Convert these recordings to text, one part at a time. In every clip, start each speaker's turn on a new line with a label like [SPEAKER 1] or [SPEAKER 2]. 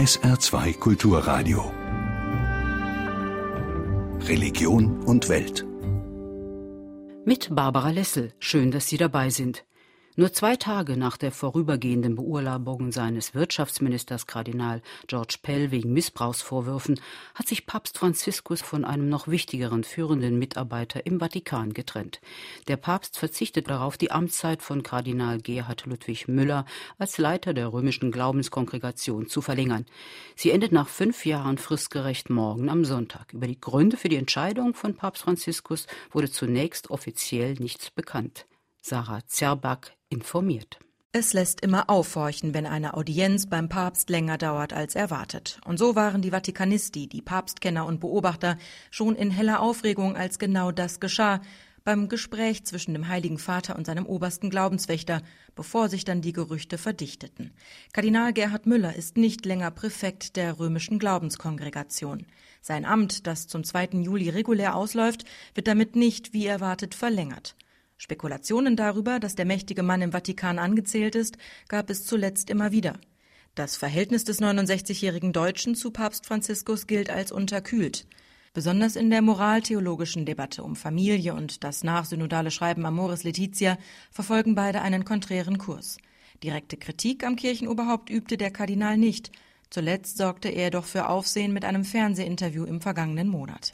[SPEAKER 1] SR2 Kulturradio. Religion und Welt.
[SPEAKER 2] Mit Barbara Lessel. Schön, dass Sie dabei sind. Nur zwei Tage nach der vorübergehenden Beurlaubung seines Wirtschaftsministers Kardinal George Pell wegen Missbrauchsvorwürfen hat sich Papst Franziskus von einem noch wichtigeren führenden Mitarbeiter im Vatikan getrennt. Der Papst verzichtet darauf, die Amtszeit von Kardinal Gerhard Ludwig Müller als Leiter der römischen Glaubenskongregation zu verlängern. Sie endet nach fünf Jahren fristgerecht morgen am Sonntag. Über die Gründe für die Entscheidung von Papst Franziskus wurde zunächst offiziell nichts bekannt. Sarah Zerback informiert.
[SPEAKER 3] Es lässt immer aufhorchen, wenn eine Audienz beim Papst länger dauert als erwartet. Und so waren die Vatikanisti, die Papstkenner und Beobachter, schon in heller Aufregung, als genau das geschah, beim Gespräch zwischen dem Heiligen Vater und seinem obersten Glaubenswächter, bevor sich dann die Gerüchte verdichteten. Kardinal Gerhard Müller ist nicht länger Präfekt der römischen Glaubenskongregation. Sein Amt, das zum 2. Juli regulär ausläuft, wird damit nicht, wie erwartet, verlängert. Spekulationen darüber, dass der mächtige Mann im Vatikan angezählt ist, gab es zuletzt immer wieder. Das Verhältnis des 69-jährigen Deutschen zu Papst Franziskus gilt als unterkühlt. Besonders in der moraltheologischen Debatte um Familie und das nachsynodale Schreiben Amoris Laetitia verfolgen beide einen konträren Kurs. Direkte Kritik am Kirchenoberhaupt übte der Kardinal nicht, Zuletzt sorgte er doch für Aufsehen mit einem Fernsehinterview im vergangenen Monat.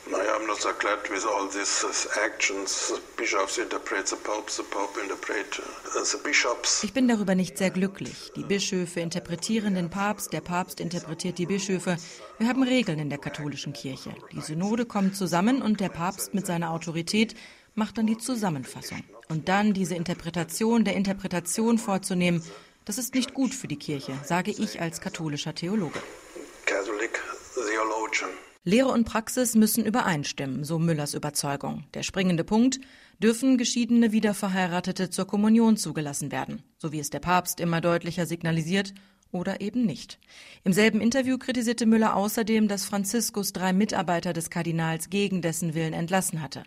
[SPEAKER 3] Ich bin darüber nicht sehr glücklich. Die Bischöfe interpretieren den Papst, der Papst interpretiert die Bischöfe. Wir haben Regeln in der katholischen Kirche. Die Synode kommt zusammen und der Papst mit seiner Autorität macht dann die Zusammenfassung. Und dann diese Interpretation der Interpretation vorzunehmen, das ist nicht gut für die Kirche, sage ich als katholischer Theologe. Lehre und Praxis müssen übereinstimmen, so Müllers Überzeugung. Der springende Punkt, dürfen geschiedene Wiederverheiratete zur Kommunion zugelassen werden, so wie es der Papst immer deutlicher signalisiert, oder eben nicht. Im selben Interview kritisierte Müller außerdem, dass Franziskus drei Mitarbeiter des Kardinals gegen dessen Willen entlassen hatte.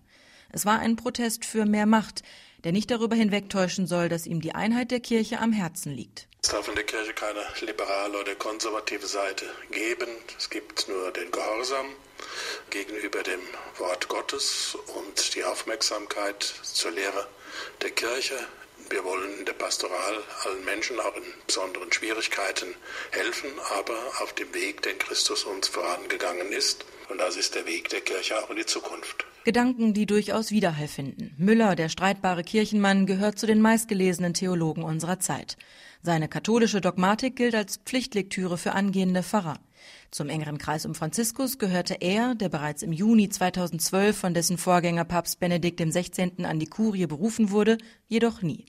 [SPEAKER 3] Es war ein Protest für mehr Macht, der nicht darüber hinwegtäuschen soll, dass ihm die Einheit der Kirche am Herzen liegt.
[SPEAKER 4] Es darf in der Kirche keine liberale oder konservative Seite geben. Es gibt nur den Gehorsam gegenüber dem Wort Gottes und die Aufmerksamkeit zur Lehre der Kirche. Wir wollen in der Pastoral allen Menschen, auch in besonderen Schwierigkeiten, helfen, aber auf dem Weg, den Christus uns vorangegangen ist. Und das ist der Weg der Kirche auch in die Zukunft.
[SPEAKER 3] Gedanken, die durchaus Widerhall finden. Müller, der streitbare Kirchenmann, gehört zu den meistgelesenen Theologen unserer Zeit. Seine katholische Dogmatik gilt als Pflichtlektüre für angehende Pfarrer. Zum engeren Kreis um Franziskus gehörte er, der bereits im Juni 2012 von dessen Vorgänger Papst Benedikt XVI. an die Kurie berufen wurde, jedoch nie.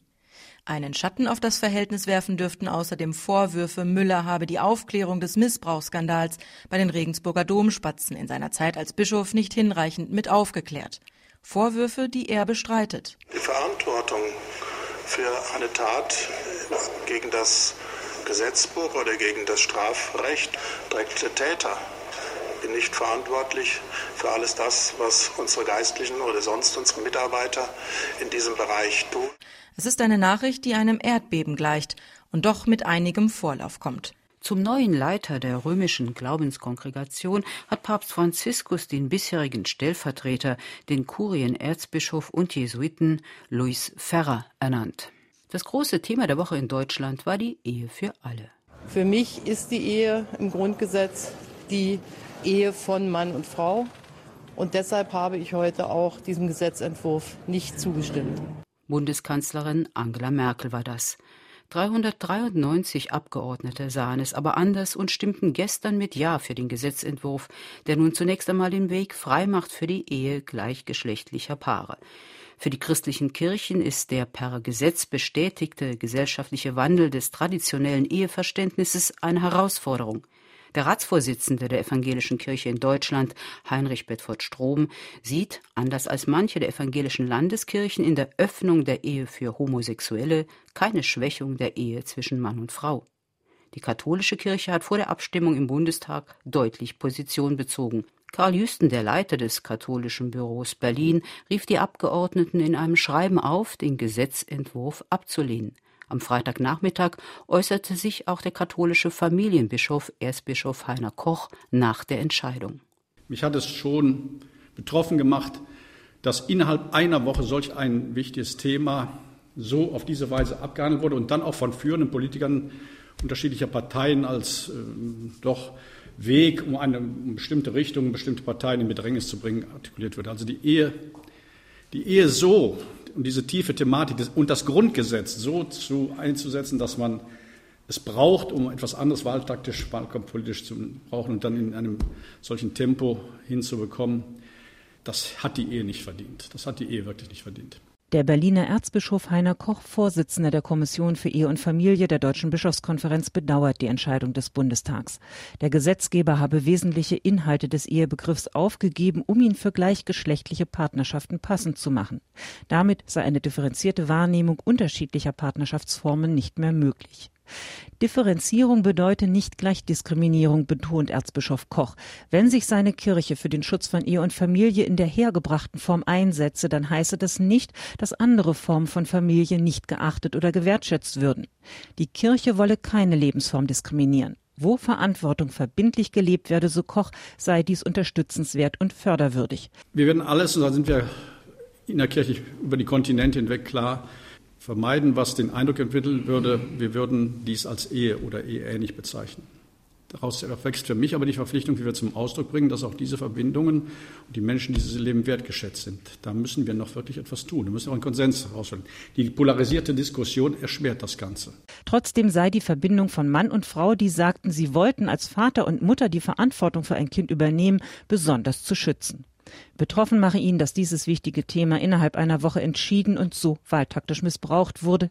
[SPEAKER 3] Einen Schatten auf das Verhältnis werfen dürften außerdem Vorwürfe, Müller habe die Aufklärung des Missbrauchsskandals bei den Regensburger Domspatzen in seiner Zeit als Bischof nicht hinreichend mit aufgeklärt. Vorwürfe, die er bestreitet.
[SPEAKER 4] Die Verantwortung für eine Tat gegen das Gesetzbuch oder gegen das Strafrecht trägt der Täter. Ich bin nicht verantwortlich für alles das, was unsere Geistlichen oder sonst unsere Mitarbeiter in diesem Bereich tun.
[SPEAKER 3] Es ist eine Nachricht, die einem Erdbeben gleicht und doch mit einigem Vorlauf kommt.
[SPEAKER 2] Zum neuen Leiter der römischen Glaubenskongregation hat Papst Franziskus den bisherigen Stellvertreter, den Kurienerzbischof und Jesuiten Luis Ferrer, ernannt. Das große Thema der Woche in Deutschland war die Ehe für alle.
[SPEAKER 5] Für mich ist die Ehe im Grundgesetz die Ehe von Mann und Frau. Und deshalb habe ich heute auch diesem Gesetzentwurf nicht zugestimmt.
[SPEAKER 2] Bundeskanzlerin Angela Merkel war das. 393 Abgeordnete sahen es aber anders und stimmten gestern mit Ja für den Gesetzentwurf, der nun zunächst einmal den Weg freimacht für die Ehe gleichgeschlechtlicher Paare. Für die christlichen Kirchen ist der per Gesetz bestätigte gesellschaftliche Wandel des traditionellen Eheverständnisses eine Herausforderung. Der Ratsvorsitzende der Evangelischen Kirche in Deutschland, Heinrich Bedford Strom, sieht, anders als manche der evangelischen Landeskirchen, in der Öffnung der Ehe für Homosexuelle keine Schwächung der Ehe zwischen Mann und Frau. Die katholische Kirche hat vor der Abstimmung im Bundestag deutlich Position bezogen. Karl Jüsten, der Leiter des katholischen Büros Berlin, rief die Abgeordneten in einem Schreiben auf, den Gesetzentwurf abzulehnen. Am Freitagnachmittag äußerte sich auch der katholische Familienbischof, Erzbischof Heiner Koch, nach der Entscheidung.
[SPEAKER 6] Mich hat es schon betroffen gemacht, dass innerhalb einer Woche solch ein wichtiges Thema so auf diese Weise abgehandelt wurde und dann auch von führenden Politikern unterschiedlicher Parteien als äh, doch Weg, um eine bestimmte Richtung, bestimmte Parteien in Bedrängnis zu bringen, artikuliert wird. Also die Ehe, die Ehe so und diese tiefe Thematik und das Grundgesetz so zu einzusetzen, dass man es braucht, um etwas anderes wahltaktisch, wahlkampfpolitisch zu brauchen und dann in einem solchen Tempo hinzubekommen, das hat die Ehe nicht verdient. Das hat die Ehe wirklich nicht verdient.
[SPEAKER 7] Der Berliner Erzbischof Heiner Koch, Vorsitzender der Kommission für Ehe und Familie der Deutschen Bischofskonferenz, bedauert die Entscheidung des Bundestags. Der Gesetzgeber habe wesentliche Inhalte des Ehebegriffs aufgegeben, um ihn für gleichgeschlechtliche Partnerschaften passend zu machen. Damit sei eine differenzierte Wahrnehmung unterschiedlicher Partnerschaftsformen nicht mehr möglich. Differenzierung bedeutet nicht gleich Diskriminierung, betont Erzbischof Koch. Wenn sich seine Kirche für den Schutz von Ehe und Familie in der hergebrachten Form einsetze, dann heiße das nicht, dass andere Formen von Familie nicht geachtet oder gewertschätzt würden. Die Kirche wolle keine Lebensform diskriminieren. Wo Verantwortung verbindlich gelebt werde, so Koch, sei dies unterstützenswert und förderwürdig.
[SPEAKER 6] Wir werden alles, und da sind wir in der Kirche über die Kontinente hinweg klar, vermeiden, was den Eindruck entwickeln würde, wir würden dies als Ehe oder eheähnlich bezeichnen. Daraus erwächst für mich aber die Verpflichtung, wie wir zum Ausdruck bringen, dass auch diese Verbindungen und die Menschen, die dieses Leben wertgeschätzt sind. Da müssen wir noch wirklich etwas tun. Wir müssen auch einen Konsens herausfinden. Die polarisierte Diskussion erschwert das Ganze.
[SPEAKER 7] Trotzdem sei die Verbindung von Mann und Frau, die sagten, sie wollten als Vater und Mutter die Verantwortung für ein Kind übernehmen, besonders zu schützen. Betroffen mache ihn, dass dieses wichtige Thema innerhalb einer Woche entschieden und so wahltaktisch missbraucht wurde.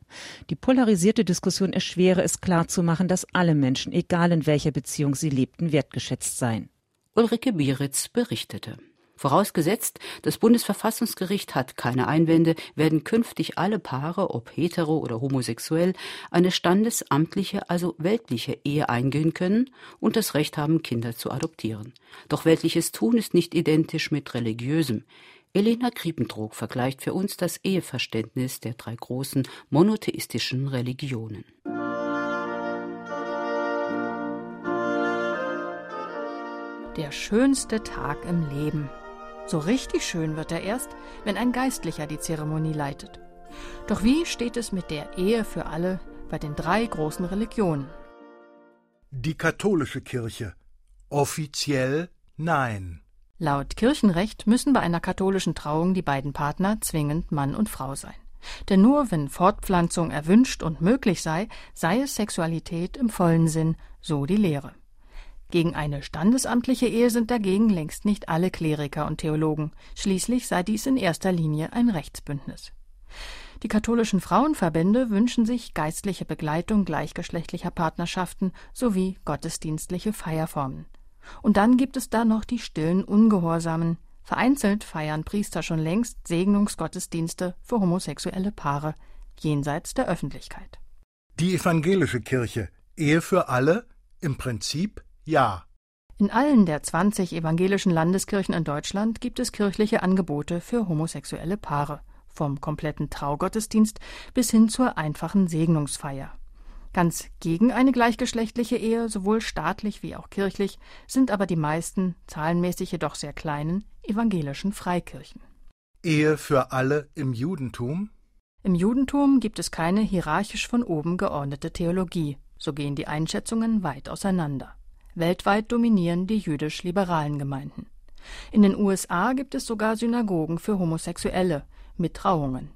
[SPEAKER 7] Die polarisierte Diskussion erschwere es klarzumachen, dass alle Menschen, egal in welcher Beziehung sie lebten, wertgeschätzt seien.
[SPEAKER 2] Ulrike Bieritz berichtete. Vorausgesetzt, das Bundesverfassungsgericht hat keine Einwände, werden künftig alle Paare, ob hetero oder homosexuell, eine standesamtliche, also weltliche Ehe eingehen können und das Recht haben, Kinder zu adoptieren. Doch weltliches Tun ist nicht identisch mit religiösem. Elena Kriepentrog vergleicht für uns das Eheverständnis der drei großen monotheistischen Religionen.
[SPEAKER 8] Der schönste Tag im Leben. So richtig schön wird er erst, wenn ein Geistlicher die Zeremonie leitet. Doch wie steht es mit der Ehe für alle bei den drei großen Religionen?
[SPEAKER 9] Die katholische Kirche. Offiziell nein.
[SPEAKER 8] Laut Kirchenrecht müssen bei einer katholischen Trauung die beiden Partner zwingend Mann und Frau sein. Denn nur wenn Fortpflanzung erwünscht und möglich sei, sei es Sexualität im vollen Sinn, so die Lehre. Gegen eine standesamtliche Ehe sind dagegen längst nicht alle Kleriker und Theologen. Schließlich sei dies in erster Linie ein Rechtsbündnis. Die katholischen Frauenverbände wünschen sich geistliche Begleitung gleichgeschlechtlicher Partnerschaften sowie gottesdienstliche Feierformen. Und dann gibt es da noch die stillen Ungehorsamen. Vereinzelt feiern Priester schon längst Segnungsgottesdienste für homosexuelle Paare, jenseits der Öffentlichkeit.
[SPEAKER 9] Die evangelische Kirche. Ehe für alle? Im Prinzip ja.
[SPEAKER 8] In allen der 20 evangelischen Landeskirchen in Deutschland gibt es kirchliche Angebote für homosexuelle Paare, vom kompletten Traugottesdienst bis hin zur einfachen Segnungsfeier. Ganz gegen eine gleichgeschlechtliche Ehe, sowohl staatlich wie auch kirchlich, sind aber die meisten, zahlenmäßig jedoch sehr kleinen, evangelischen Freikirchen.
[SPEAKER 9] Ehe für alle im Judentum?
[SPEAKER 8] Im Judentum gibt es keine hierarchisch von oben geordnete Theologie, so gehen die Einschätzungen weit auseinander. Weltweit dominieren die jüdisch-liberalen Gemeinden. In den USA gibt es sogar Synagogen für Homosexuelle mit Trauungen.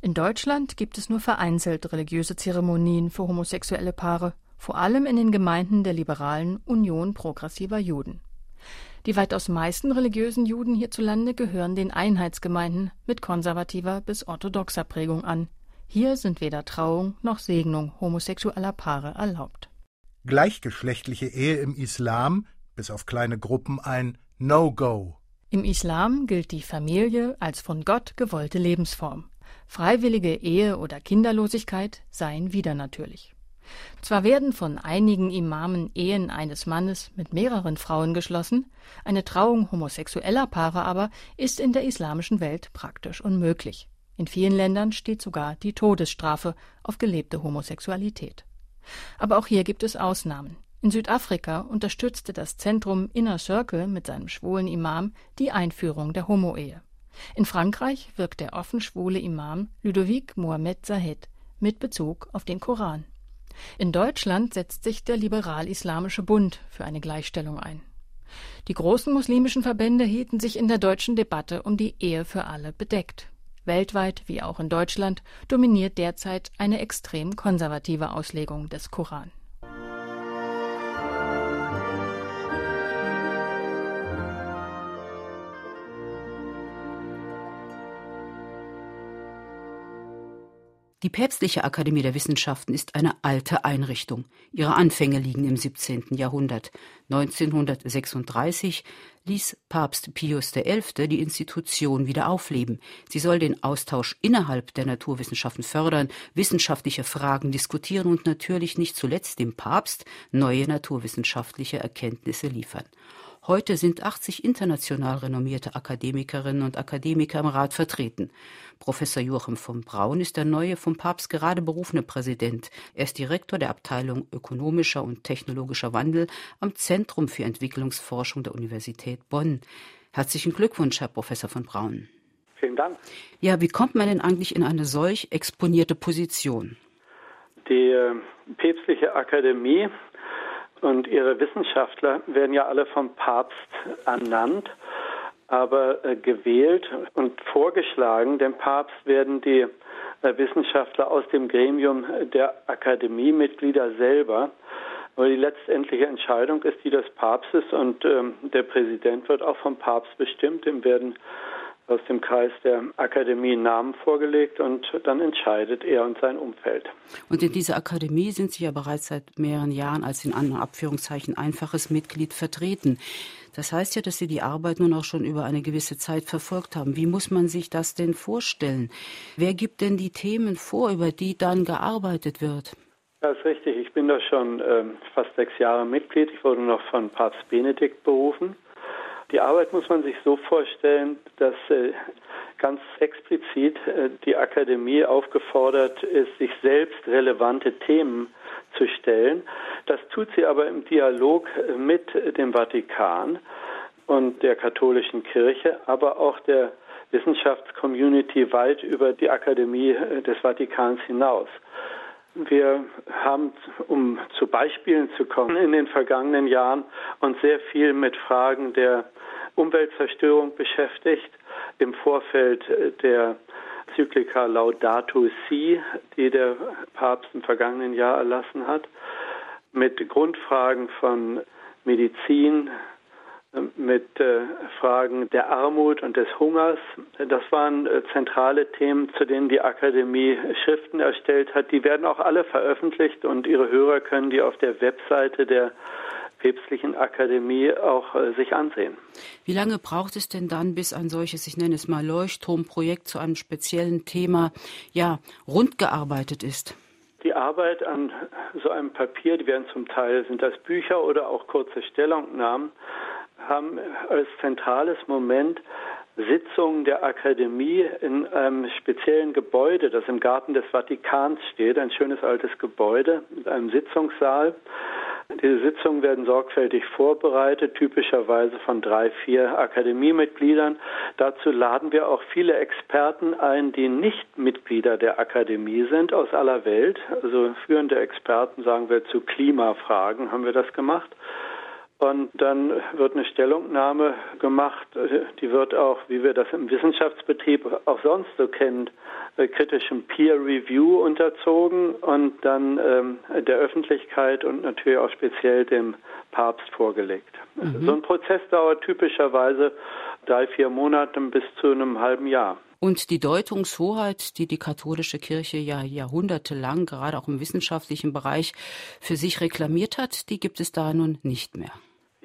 [SPEAKER 8] In Deutschland gibt es nur vereinzelt religiöse Zeremonien für homosexuelle Paare, vor allem in den Gemeinden der liberalen Union progressiver Juden. Die weitaus meisten religiösen Juden hierzulande gehören den Einheitsgemeinden mit konservativer bis orthodoxer Prägung an. Hier sind weder Trauung noch Segnung homosexueller Paare erlaubt
[SPEAKER 9] gleichgeschlechtliche Ehe im Islam, bis auf kleine Gruppen, ein No-Go.
[SPEAKER 8] Im Islam gilt die Familie als von Gott gewollte Lebensform. Freiwillige Ehe oder Kinderlosigkeit seien wieder natürlich. Zwar werden von einigen Imamen Ehen eines Mannes mit mehreren Frauen geschlossen, eine Trauung homosexueller Paare aber ist in der islamischen Welt praktisch unmöglich. In vielen Ländern steht sogar die Todesstrafe auf gelebte Homosexualität. Aber auch hier gibt es Ausnahmen. In Südafrika unterstützte das Zentrum Inner Circle mit seinem schwulen Imam die Einführung der Homo-Ehe. In Frankreich wirkt der offen schwule Imam Ludovic Mohamed Zahed mit Bezug auf den Koran. In Deutschland setzt sich der Liberal-Islamische Bund für eine Gleichstellung ein. Die großen muslimischen Verbände hielten sich in der deutschen Debatte um die Ehe für alle bedeckt. Weltweit wie auch in Deutschland dominiert derzeit eine extrem konservative Auslegung des Koran.
[SPEAKER 2] Die Päpstliche Akademie der Wissenschaften ist eine alte Einrichtung. Ihre Anfänge liegen im 17. Jahrhundert. 1936 ließ Papst Pius XI. die Institution wieder aufleben. Sie soll den Austausch innerhalb der Naturwissenschaften fördern, wissenschaftliche Fragen diskutieren und natürlich nicht zuletzt dem Papst neue naturwissenschaftliche Erkenntnisse liefern. Heute sind 80 international renommierte Akademikerinnen und Akademiker im Rat vertreten. Professor Joachim von Braun ist der neue vom Papst gerade berufene Präsident. Er ist Direktor der Abteilung Ökonomischer und Technologischer Wandel am Zentrum für Entwicklungsforschung der Universität Bonn. Herzlichen Glückwunsch, Herr Professor von Braun.
[SPEAKER 10] Vielen Dank.
[SPEAKER 2] Ja, wie kommt man denn eigentlich in eine solch exponierte Position?
[SPEAKER 10] Die äh, päpstliche Akademie und ihre Wissenschaftler werden ja alle vom Papst ernannt, aber äh, gewählt und vorgeschlagen dem Papst werden die äh, Wissenschaftler aus dem Gremium der Akademiemitglieder selber. Aber die letztendliche Entscheidung ist die des Papstes und ähm, der Präsident wird auch vom Papst bestimmt. Dem werden aus dem Kreis der Akademie Namen vorgelegt und dann entscheidet er und sein Umfeld.
[SPEAKER 2] Und in dieser Akademie sind Sie ja bereits seit mehreren Jahren als in anderen Abführungszeichen einfaches Mitglied vertreten. Das heißt ja, dass Sie die Arbeit nun auch schon über eine gewisse Zeit verfolgt haben. Wie muss man sich das denn vorstellen? Wer gibt denn die Themen vor, über die dann gearbeitet wird?
[SPEAKER 10] Das ist richtig. Ich bin da schon äh, fast sechs Jahre Mitglied. Ich wurde noch von Papst Benedikt berufen. Die Arbeit muss man sich so vorstellen, dass äh, ganz explizit äh, die Akademie aufgefordert ist, sich selbst relevante Themen zu stellen. Das tut sie aber im Dialog äh, mit dem Vatikan und der katholischen Kirche, aber auch der Wissenschaftscommunity weit über die Akademie des Vatikans hinaus. Wir haben, um zu Beispielen zu kommen, in den vergangenen Jahren uns sehr viel mit Fragen der Umweltzerstörung beschäftigt. Im Vorfeld der Zyklika Laudato Si, die der Papst im vergangenen Jahr erlassen hat, mit Grundfragen von Medizin, mit äh, Fragen der Armut und des Hungers. Das waren äh, zentrale Themen, zu denen die Akademie Schriften erstellt hat. Die werden auch alle veröffentlicht und Ihre Hörer können die auf der Webseite der Päpstlichen Akademie auch äh, sich ansehen.
[SPEAKER 2] Wie lange braucht es denn dann, bis ein solches, ich nenne es mal Leuchtturmprojekt zu einem speziellen Thema, ja, rundgearbeitet ist?
[SPEAKER 10] Die Arbeit an so einem Papier, die werden zum Teil, sind das Bücher oder auch kurze Stellungnahmen, haben als zentrales Moment Sitzungen der Akademie in einem speziellen Gebäude, das im Garten des Vatikans steht, ein schönes altes Gebäude mit einem Sitzungssaal. Diese Sitzungen werden sorgfältig vorbereitet, typischerweise von drei, vier Akademiemitgliedern. Dazu laden wir auch viele Experten ein, die nicht Mitglieder der Akademie sind, aus aller Welt. Also führende Experten, sagen wir, zu Klimafragen haben wir das gemacht. Und dann wird eine Stellungnahme gemacht, die wird auch, wie wir das im Wissenschaftsbetrieb auch sonst so kennen, äh, kritischem Peer Review unterzogen und dann ähm, der Öffentlichkeit und natürlich auch speziell dem Papst vorgelegt. Mhm. So ein Prozess dauert typischerweise drei, vier Monate bis zu einem halben Jahr.
[SPEAKER 2] Und die Deutungshoheit, die die katholische Kirche ja jahrhundertelang, gerade auch im wissenschaftlichen Bereich, für sich reklamiert hat, die gibt es da nun nicht mehr.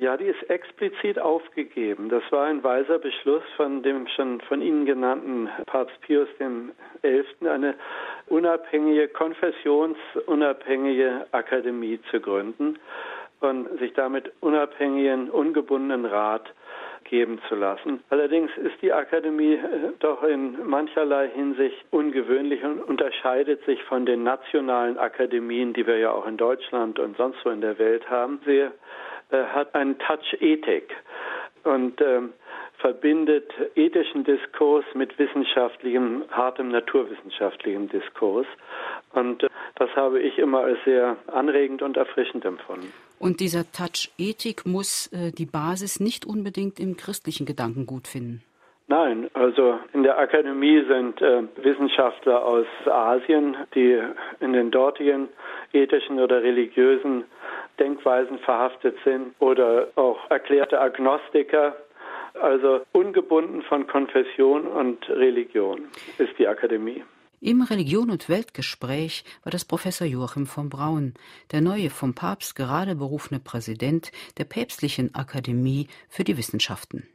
[SPEAKER 10] Ja, die ist explizit aufgegeben. Das war ein weiser Beschluss von dem schon von Ihnen genannten Papst Pius XI., eine unabhängige, konfessionsunabhängige Akademie zu gründen und sich damit unabhängigen, ungebundenen Rat geben zu lassen. Allerdings ist die Akademie äh, doch in mancherlei Hinsicht ungewöhnlich und unterscheidet sich von den nationalen Akademien, die wir ja auch in Deutschland und sonst wo in der Welt haben. Sie hat einen Touch Ethik und ähm, verbindet ethischen Diskurs mit wissenschaftlichem, hartem naturwissenschaftlichem Diskurs. Und äh, das habe ich immer als sehr anregend und erfrischend empfunden.
[SPEAKER 2] Und dieser Touch Ethik muss äh, die Basis nicht unbedingt im christlichen Gedankengut finden.
[SPEAKER 10] Nein, also in der Akademie sind äh, Wissenschaftler aus Asien, die in den dortigen ethischen oder religiösen Denkweisen verhaftet sind oder auch erklärte Agnostiker. Also ungebunden von Konfession und Religion ist die Akademie.
[SPEAKER 2] Im Religion und Weltgespräch war das Professor Joachim von Braun, der neue vom Papst gerade berufene Präsident der Päpstlichen Akademie für die Wissenschaften.